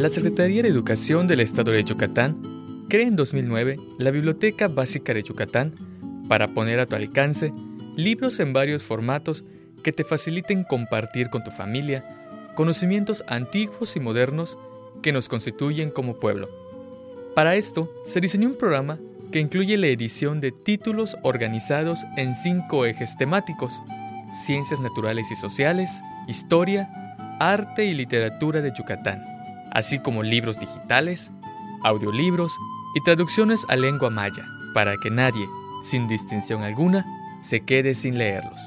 La Secretaría de Educación del Estado de Yucatán crea en 2009 la Biblioteca Básica de Yucatán para poner a tu alcance libros en varios formatos que te faciliten compartir con tu familia conocimientos antiguos y modernos que nos constituyen como pueblo. Para esto, se diseñó un programa que incluye la edición de títulos organizados en cinco ejes temáticos, ciencias naturales y sociales, historia, arte y literatura de Yucatán, así como libros digitales, audiolibros y traducciones a lengua maya, para que nadie, sin distinción alguna, se quede sin leerlos.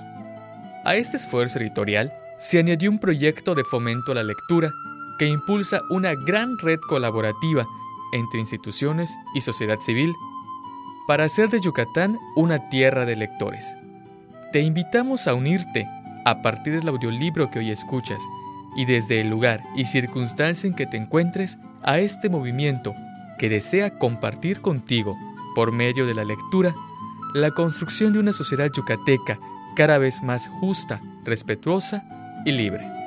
A este esfuerzo editorial se añadió un proyecto de fomento a la lectura que impulsa una gran red colaborativa entre instituciones y sociedad civil para hacer de Yucatán una tierra de lectores. Te invitamos a unirte a partir del audiolibro que hoy escuchas y desde el lugar y circunstancia en que te encuentres a este movimiento que desea compartir contigo, por medio de la lectura, la construcción de una sociedad yucateca cada vez más justa, respetuosa y libre.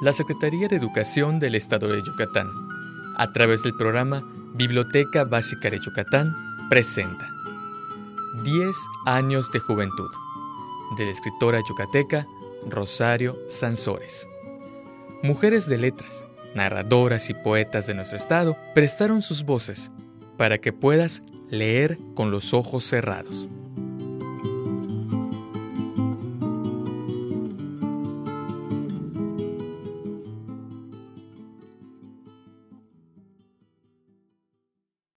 La Secretaría de Educación del Estado de Yucatán, a través del programa Biblioteca Básica de Yucatán, presenta 10 años de juventud, de la escritora yucateca Rosario Sansores. Mujeres de letras, narradoras y poetas de nuestro estado prestaron sus voces para que puedas leer con los ojos cerrados.